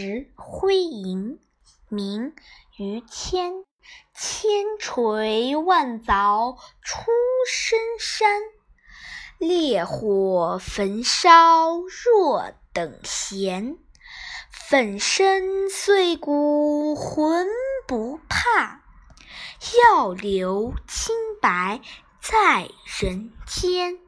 石灰吟明于谦千锤万凿出深山烈火焚烧若等闲粉身碎骨浑不怕要留清白在人间。